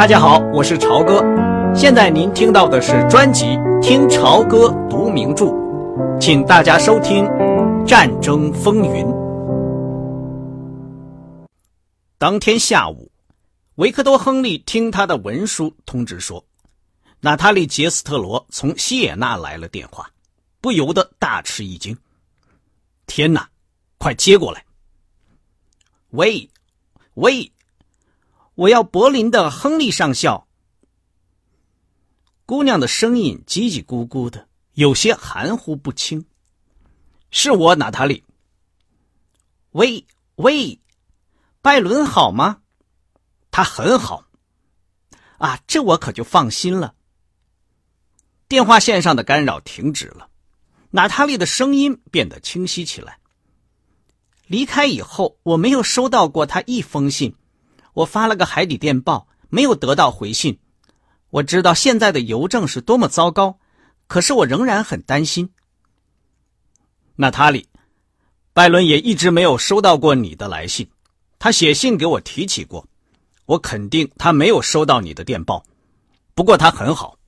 大家好，我是朝哥。现在您听到的是专辑《听朝歌读名著》，请大家收听《战争风云》。当天下午，维克多·亨利听他的文书通知说，娜塔莉·杰斯特罗从西野纳来了电话，不由得大吃一惊。天哪，快接过来！喂，喂。我要柏林的亨利上校。姑娘的声音叽叽咕咕的，有些含糊不清。是我，娜塔莉。喂喂，拜伦好吗？他很好。啊，这我可就放心了。电话线上的干扰停止了，娜塔莉的声音变得清晰起来。离开以后，我没有收到过他一封信。我发了个海底电报，没有得到回信。我知道现在的邮政是多么糟糕，可是我仍然很担心。娜塔莉，拜伦也一直没有收到过你的来信，他写信给我提起过，我肯定他没有收到你的电报。不过他很好，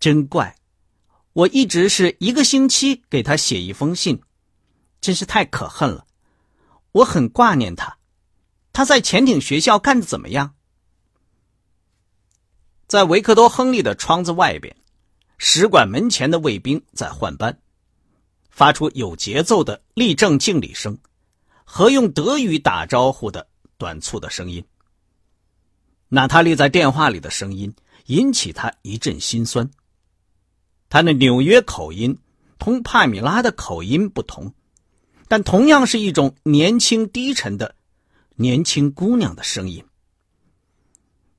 真怪，我一直是一个星期给他写一封信，真是太可恨了，我很挂念他。他在潜艇学校干的怎么样？在维克多·亨利的窗子外边，使馆门前的卫兵在换班，发出有节奏的立正敬礼声和用德语打招呼的短促的声音。娜塔莉在电话里的声音引起他一阵心酸。他那纽约口音同帕米拉的口音不同，但同样是一种年轻低沉的。年轻姑娘的声音，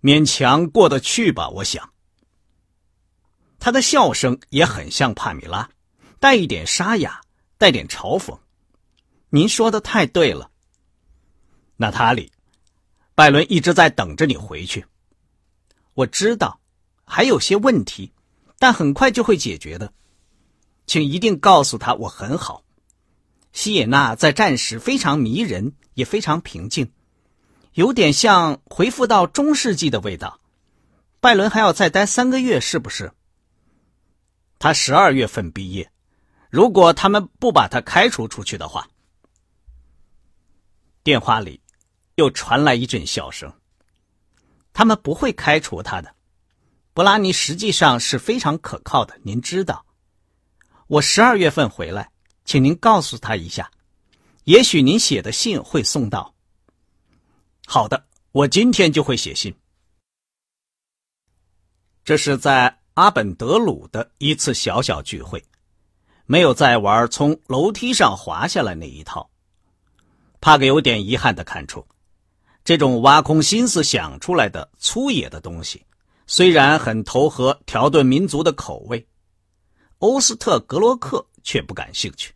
勉强过得去吧。我想，她的笑声也很像帕米拉，带一点沙哑，带点嘲讽。您说的太对了，娜塔莉，拜伦一直在等着你回去。我知道还有些问题，但很快就会解决的。请一定告诉他我很好。西野娜在战时非常迷人，也非常平静，有点像回复到中世纪的味道。拜伦还要再待三个月，是不是？他十二月份毕业，如果他们不把他开除出去的话。电话里又传来一阵笑声。他们不会开除他的。布拉尼实际上是非常可靠的，您知道。我十二月份回来。请您告诉他一下，也许您写的信会送到。好的，我今天就会写信。这是在阿本德鲁的一次小小聚会，没有再玩从楼梯上滑下来那一套。帕格有点遗憾的看出，这种挖空心思想出来的粗野的东西，虽然很投合条顿民族的口味，欧斯特格罗克却不感兴趣。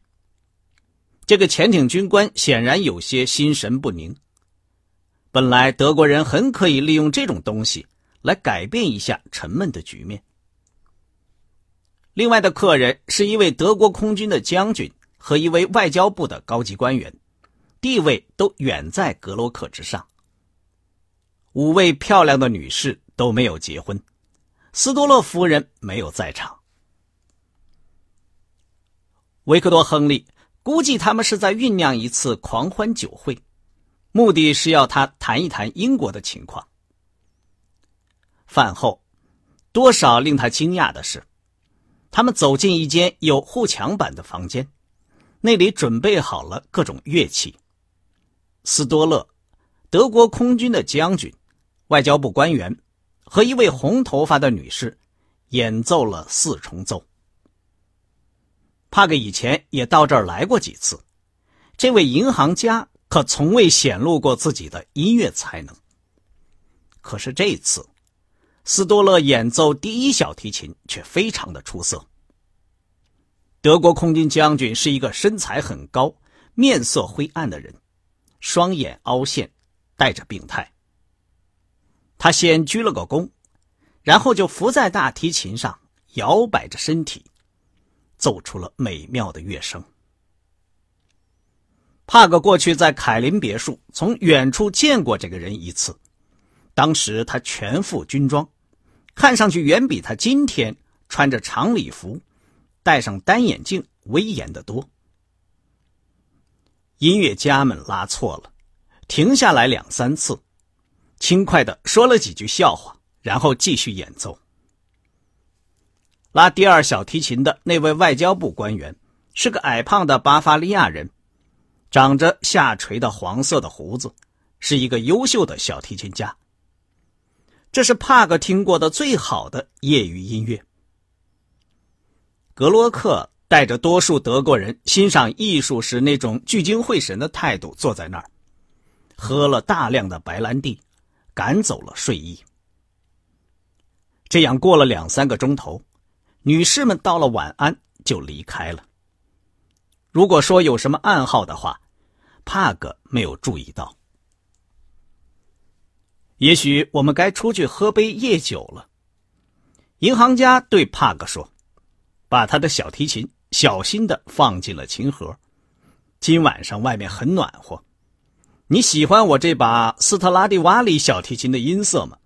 这个潜艇军官显然有些心神不宁。本来德国人很可以利用这种东西来改变一下沉闷的局面。另外的客人是一位德国空军的将军和一位外交部的高级官员，地位都远在格罗克之上。五位漂亮的女士都没有结婚，斯多洛夫人没有在场。维克多·亨利。估计他们是在酝酿一次狂欢酒会，目的是要他谈一谈英国的情况。饭后，多少令他惊讶的是，他们走进一间有护墙板的房间，那里准备好了各种乐器。斯多勒，德国空军的将军，外交部官员和一位红头发的女士演奏了四重奏。帕格以前也到这儿来过几次，这位银行家可从未显露过自己的音乐才能。可是这次，斯多勒演奏第一小提琴却非常的出色。德国空军将军是一个身材很高、面色灰暗的人，双眼凹陷，带着病态。他先鞠了个躬，然后就伏在大提琴上，摇摆着身体。奏出了美妙的乐声。帕格过去在凯林别墅从远处见过这个人一次，当时他全副军装，看上去远比他今天穿着长礼服、戴上单眼镜威严得多。音乐家们拉错了，停下来两三次，轻快的说了几句笑话，然后继续演奏。拉第二小提琴的那位外交部官员是个矮胖的巴伐利亚人，长着下垂的黄色的胡子，是一个优秀的小提琴家。这是帕格听过的最好的业余音乐。格洛克。带着多数德国人欣赏艺术时那种聚精会神的态度，坐在那儿，喝了大量的白兰地，赶走了睡意。这样过了两三个钟头，女士们到了晚安就离开了。如果说有什么暗号的话，帕格没有注意到。也许我们该出去喝杯夜酒了。银行家对帕格说：“把他的小提琴。”小心的放进了琴盒。今晚上外面很暖和，你喜欢我这把斯特拉蒂瓦里小提琴的音色吗？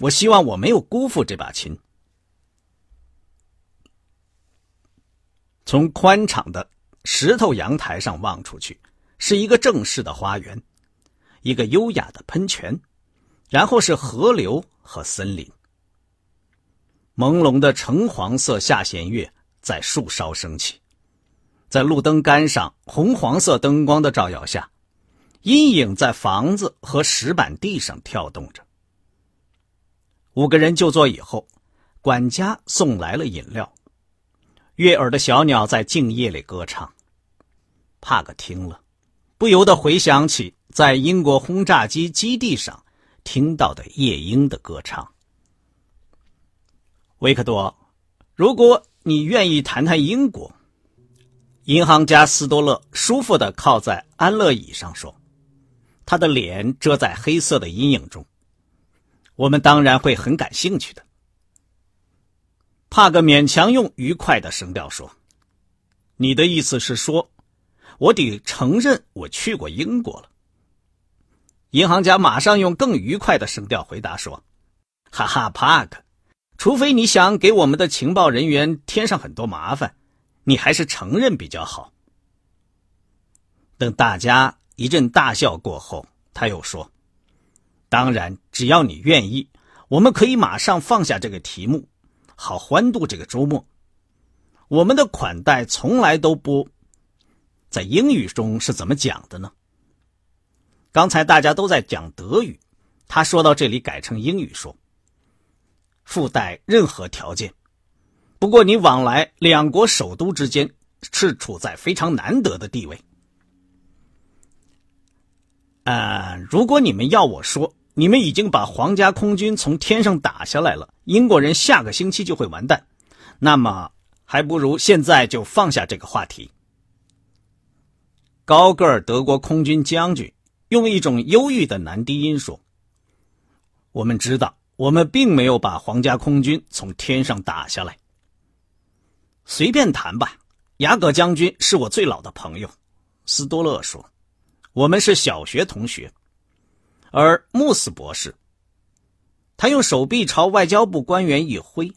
我希望我没有辜负这把琴。从宽敞的石头阳台上望出去，是一个正式的花园，一个优雅的喷泉，然后是河流和森林。朦胧的橙黄色下弦月。在树梢升起，在路灯杆上红黄色灯光的照耀下，阴影在房子和石板地上跳动着。五个人就座以后，管家送来了饮料。悦耳的小鸟在静夜里歌唱。帕克听了，不由得回想起在英国轰炸机基地上听到的夜莺的歌唱。维克多，如果。你愿意谈谈英国？银行家斯多勒舒服的靠在安乐椅上说，他的脸遮在黑色的阴影中。我们当然会很感兴趣的。帕格勉强用愉快的声调说：“你的意思是说，我得承认我去过英国了。”银行家马上用更愉快的声调回答说：“哈哈，帕克。”除非你想给我们的情报人员添上很多麻烦，你还是承认比较好。等大家一阵大笑过后，他又说：“当然，只要你愿意，我们可以马上放下这个题目，好欢度这个周末。我们的款待从来都不在英语中是怎么讲的呢？刚才大家都在讲德语，他说到这里改成英语说。”附带任何条件，不过你往来两国首都之间是处在非常难得的地位。呃，如果你们要我说，你们已经把皇家空军从天上打下来了，英国人下个星期就会完蛋，那么还不如现在就放下这个话题。高个儿德国空军将军用一种忧郁的男低音说：“我们知道。”我们并没有把皇家空军从天上打下来。随便谈吧，雅各将军是我最老的朋友，斯多勒说，我们是小学同学。而穆斯博士，他用手臂朝外交部官员一挥，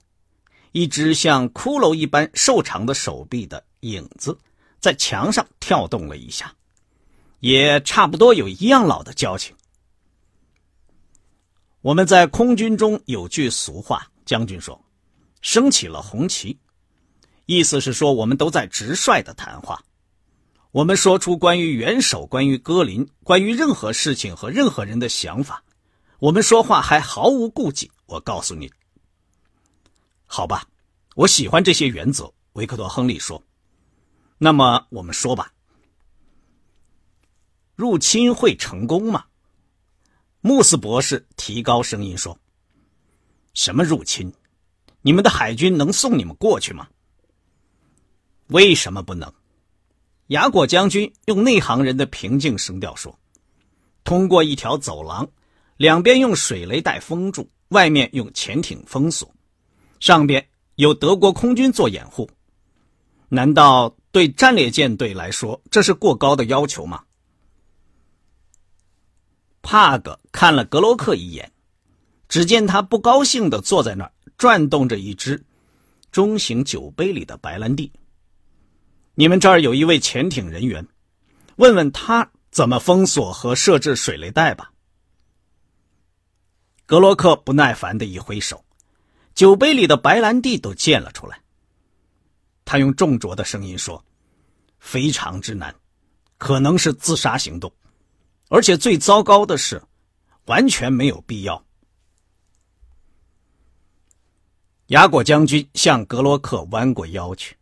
一只像骷髅一般瘦长的手臂的影子在墙上跳动了一下，也差不多有一样老的交情。我们在空军中有句俗话，将军说：“升起了红旗”，意思是说我们都在直率的谈话。我们说出关于元首、关于戈林、关于任何事情和任何人的想法，我们说话还毫无顾忌。我告诉你，好吧，我喜欢这些原则。”维克多·亨利说。“那么我们说吧，入侵会成功吗？”穆斯博士提高声音说：“什么入侵？你们的海军能送你们过去吗？为什么不能？”雅果将军用内行人的平静声调说：“通过一条走廊，两边用水雷带封住，外面用潜艇封锁，上边有德国空军做掩护。难道对战列舰队来说这是过高的要求吗？”帕格看了格洛克一眼，只见他不高兴地坐在那儿，转动着一只中型酒杯里的白兰地。你们这儿有一位潜艇人员，问问他怎么封锁和设置水雷带吧。格洛克不耐烦的一挥手，酒杯里的白兰地都溅了出来。他用重浊的声音说：“非常之难，可能是自杀行动，而且最糟糕的是，完全没有必要。”雅果将军向格洛克弯过腰去，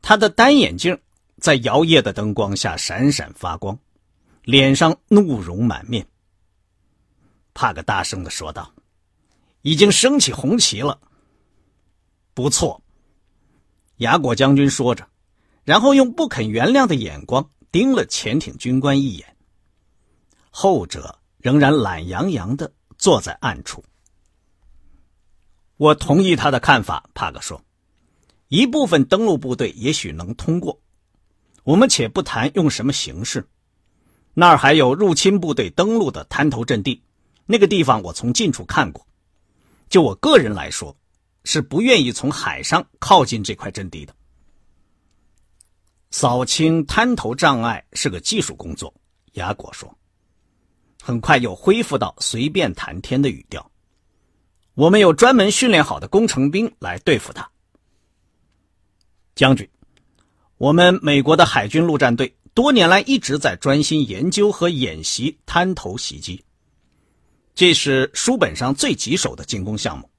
他的单眼镜在摇曳的灯光下闪闪发光，脸上怒容满面。帕克大声的说道：“已经升起红旗了。”不错，雅果将军说着，然后用不肯原谅的眼光盯了潜艇军官一眼。后者仍然懒洋洋的坐在暗处。我同意他的看法，帕克说：“一部分登陆部队也许能通过，我们且不谈用什么形式。那儿还有入侵部队登陆的滩头阵地，那个地方我从近处看过。就我个人来说，是不愿意从海上靠近这块阵地的。扫清滩头障碍是个技术工作。”雅果说，很快又恢复到随便谈天的语调。我们有专门训练好的工程兵来对付他，将军。我们美国的海军陆战队多年来一直在专心研究和演习滩头袭击，这是书本上最棘手的进攻项目。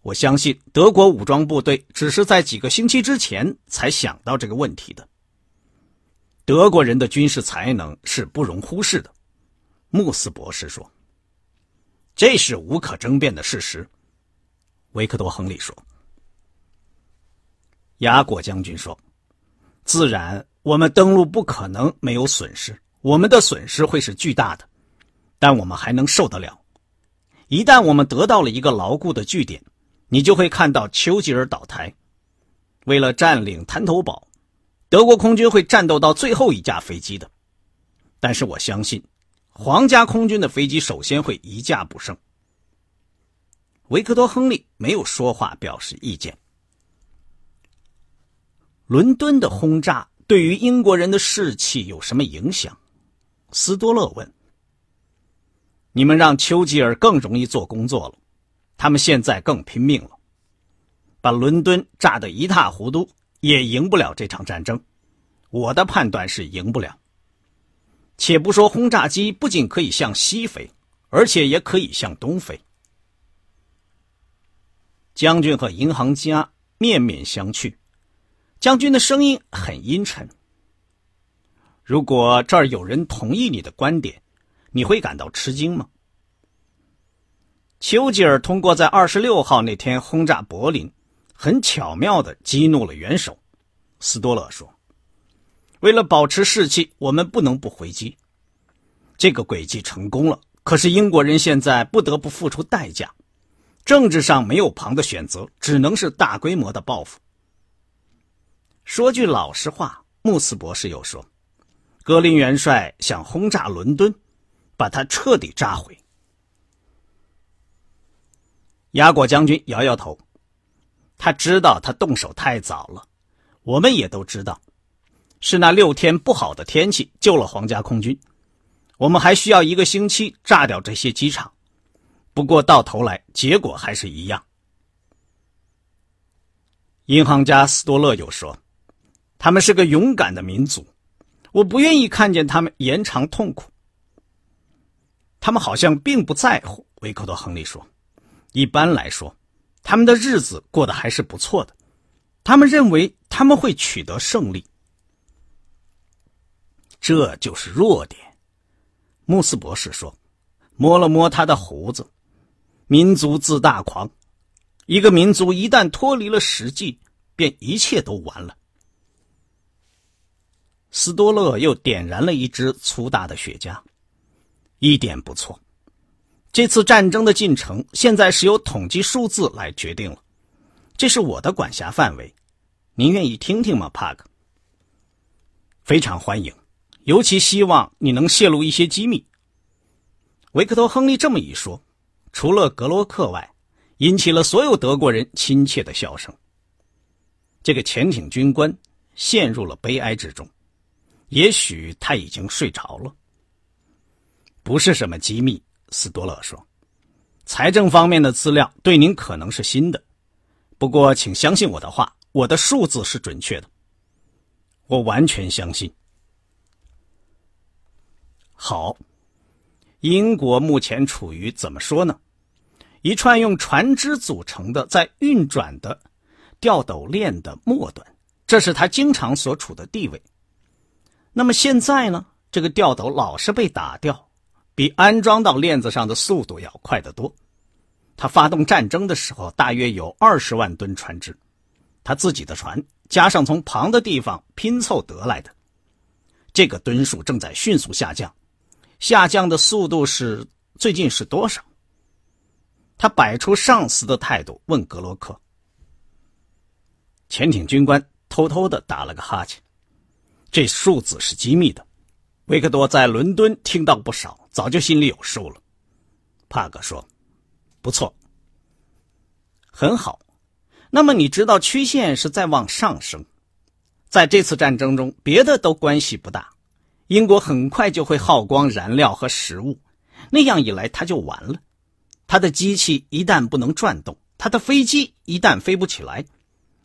我相信德国武装部队只是在几个星期之前才想到这个问题的。德国人的军事才能是不容忽视的，穆斯博士说。这是无可争辩的事实，维克多·亨利说。雅果将军说：“自然，我们登陆不可能没有损失，我们的损失会是巨大的，但我们还能受得了。一旦我们得到了一个牢固的据点，你就会看到丘吉尔倒台。为了占领滩头堡，德国空军会战斗到最后一架飞机的。但是我相信。”皇家空军的飞机首先会一架不剩。维克多·亨利没有说话，表示意见。伦敦的轰炸对于英国人的士气有什么影响？斯多勒问。你们让丘吉尔更容易做工作了，他们现在更拼命了，把伦敦炸得一塌糊涂，也赢不了这场战争。我的判断是赢不了。且不说轰炸机不仅可以向西飞，而且也可以向东飞。将军和银行家面面相觑，将军的声音很阴沉。如果这儿有人同意你的观点，你会感到吃惊吗？丘吉尔通过在二十六号那天轰炸柏林，很巧妙的激怒了元首。斯多勒说。为了保持士气，我们不能不回击。这个诡计成功了，可是英国人现在不得不付出代价。政治上没有旁的选择，只能是大规模的报复。说句老实话，穆斯博士又说，格林元帅想轰炸伦敦，把它彻底炸毁。雅果将军摇摇头，他知道他动手太早了，我们也都知道。是那六天不好的天气救了皇家空军，我们还需要一个星期炸掉这些机场。不过到头来结果还是一样。银行家斯多勒又说：“他们是个勇敢的民族，我不愿意看见他们延长痛苦。”他们好像并不在乎。维克多·亨利说：“一般来说，他们的日子过得还是不错的。他们认为他们会取得胜利。”这就是弱点，穆斯博士说，摸了摸他的胡子。民族自大狂，一个民族一旦脱离了实际，便一切都完了。斯多勒又点燃了一支粗大的雪茄，一点不错。这次战争的进程现在是由统计数字来决定了，这是我的管辖范围。您愿意听听吗，帕克？非常欢迎。尤其希望你能泄露一些机密。维克多·亨利这么一说，除了格罗克外，引起了所有德国人亲切的笑声。这个潜艇军官陷入了悲哀之中，也许他已经睡着了。不是什么机密，斯多勒说。财政方面的资料对您可能是新的，不过请相信我的话，我的数字是准确的。我完全相信。好，英国目前处于怎么说呢？一串用船只组成的在运转的吊斗链的末端，这是他经常所处的地位。那么现在呢？这个吊斗老是被打掉。比安装到链子上的速度要快得多。他发动战争的时候，大约有二十万吨船只，他自己的船加上从旁的地方拼凑得来的，这个吨数正在迅速下降。下降的速度是最近是多少？他摆出上司的态度问格罗克。潜艇军官偷偷的打了个哈欠。这数字是机密的。维克多在伦敦听到不少。早就心里有数了，帕格说：“不错，很好。那么你知道曲线是在往上升，在这次战争中，别的都关系不大。英国很快就会耗光燃料和食物，那样一来他就完了。他的机器一旦不能转动，他的飞机一旦飞不起来，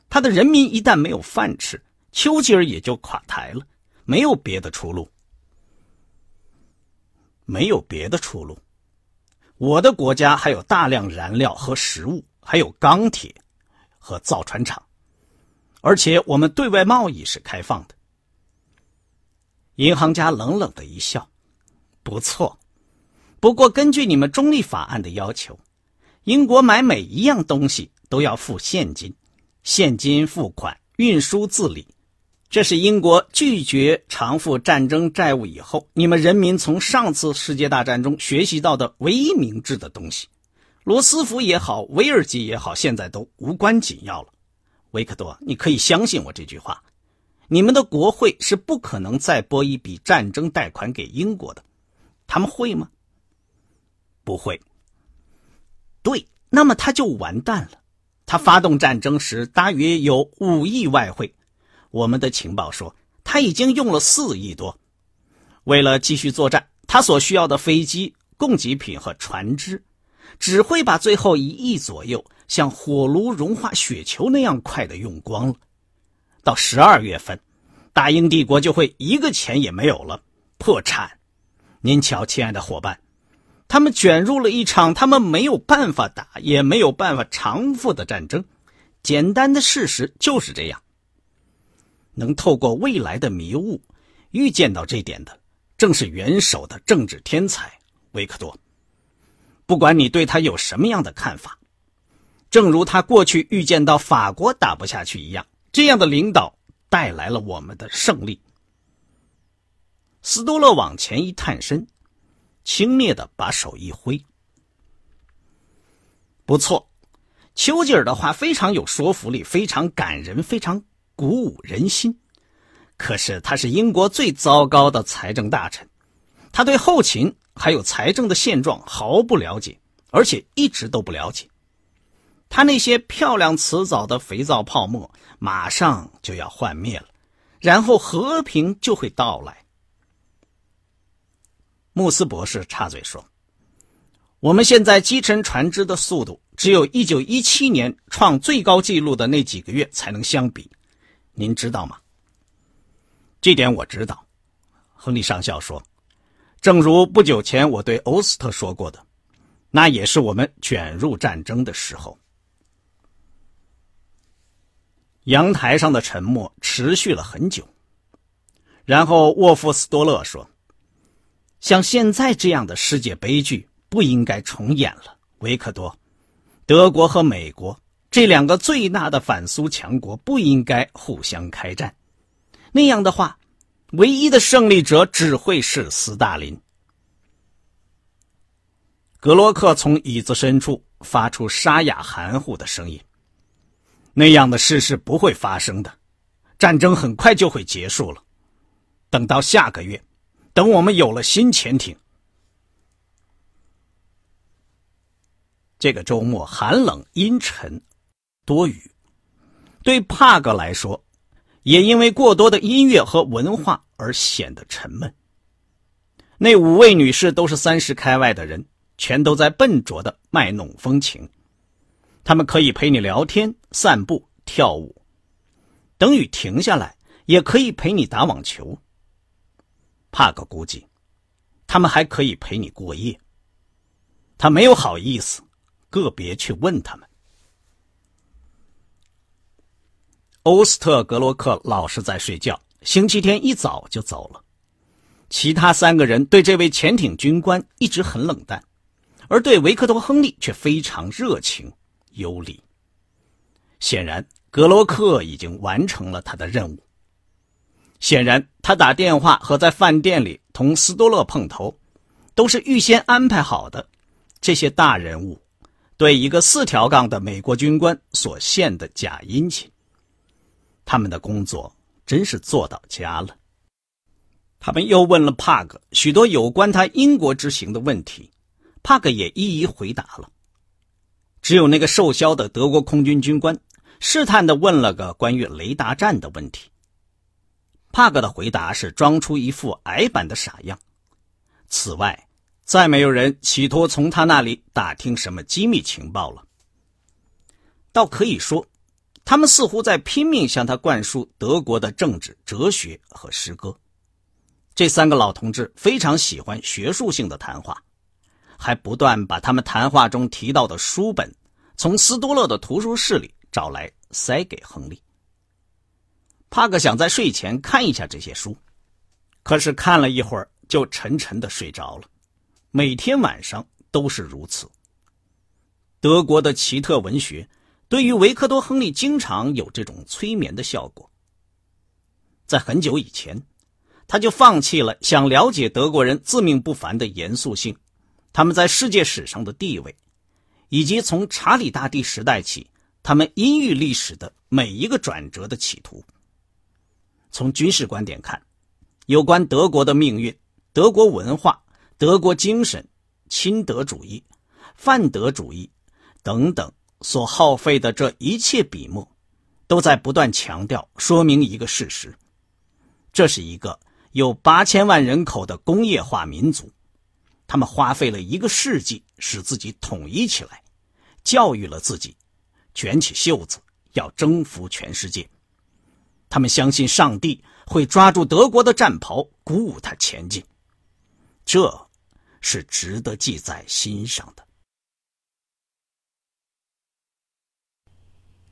他的人民一旦没有饭吃，丘吉尔也就垮台了，没有别的出路。”没有别的出路。我的国家还有大量燃料和食物，还有钢铁和造船厂，而且我们对外贸易是开放的。银行家冷冷的一笑：“不错，不过根据你们中立法案的要求，英国买每一样东西都要付现金，现金付款，运输自理。”这是英国拒绝偿付战争债务以后，你们人民从上次世界大战中学习到的唯一明智的东西。罗斯福也好，威尔吉也好，现在都无关紧要了。维克多，你可以相信我这句话。你们的国会是不可能再拨一笔战争贷款给英国的，他们会吗？不会。对，那么他就完蛋了。他发动战争时大约有五亿外汇。我们的情报说，他已经用了四亿多。为了继续作战，他所需要的飞机、供给品和船只，只会把最后一亿左右像火炉融化雪球那样快的用光了。到十二月份，大英帝国就会一个钱也没有了，破产。您瞧，亲爱的伙伴，他们卷入了一场他们没有办法打也没有办法偿付的战争。简单的事实就是这样。能透过未来的迷雾预见到这点的，正是元首的政治天才维克多。不管你对他有什么样的看法，正如他过去预见到法国打不下去一样，这样的领导带来了我们的胜利。斯多勒往前一探身，轻蔑的把手一挥：“不错，丘吉尔的话非常有说服力，非常感人，非常。”鼓舞人心，可是他是英国最糟糕的财政大臣，他对后勤还有财政的现状毫不了解，而且一直都不了解。他那些漂亮辞藻的肥皂泡沫马上就要幻灭了，然后和平就会到来。穆斯博士插嘴说：“我们现在击沉船只的速度，只有一九一七年创最高纪录的那几个月才能相比。”您知道吗？这点我知道，亨利上校说。正如不久前我对欧斯特说过的，那也是我们卷入战争的时候。阳台上的沉默持续了很久，然后沃夫斯多勒说：“像现在这样的世界悲剧不应该重演了，维克多。德国和美国。”这两个最大的反苏强国不应该互相开战，那样的话，唯一的胜利者只会是斯大林。格洛克从椅子深处发出沙哑含糊的声音：“那样的事是不会发生的，战争很快就会结束了。等到下个月，等我们有了新潜艇。”这个周末寒冷、阴沉、多雨。对帕格来说，也因为过多的音乐和文化而显得沉闷。那五位女士都是三十开外的人，全都在笨拙的卖弄风情。他们可以陪你聊天、散步、跳舞，等雨停下来，也可以陪你打网球。帕格估计，他们还可以陪你过夜。他没有好意思个别去问他们。欧斯特格洛克老是在睡觉，星期天一早就走了。其他三个人对这位潜艇军官一直很冷淡，而对维克多·亨利却非常热情。有礼。显然，格洛克已经完成了他的任务。显然，他打电话和在饭店里同斯多勒碰头，都是预先安排好的。这些大人物对一个四条杠的美国军官所献的假殷勤，他们的工作真是做到家了。他们又问了帕格许多有关他英国之行的问题，帕格也一一回答了。只有那个瘦削的德国空军军官试探的问了个关于雷达站的问题。帕格的回答是装出一副矮板的傻样。此外，再没有人企图从他那里打听什么机密情报了。倒可以说，他们似乎在拼命向他灌输德国的政治、哲学和诗歌。这三个老同志非常喜欢学术性的谈话。还不断把他们谈话中提到的书本从斯多勒的图书室里找来塞给亨利。帕克想在睡前看一下这些书，可是看了一会儿就沉沉的睡着了。每天晚上都是如此。德国的奇特文学对于维克多·亨利经常有这种催眠的效果。在很久以前，他就放弃了想了解德国人自命不凡的严肃性。他们在世界史上的地位，以及从查理大帝时代起他们阴郁历史的每一个转折的企图。从军事观点看，有关德国的命运、德国文化、德国精神、亲德主义、泛德主义等等所耗费的这一切笔墨，都在不断强调说明一个事实：这是一个有八千万人口的工业化民族。他们花费了一个世纪使自己统一起来，教育了自己，卷起袖子要征服全世界。他们相信上帝会抓住德国的战袍，鼓舞他前进。这是值得记在心上的。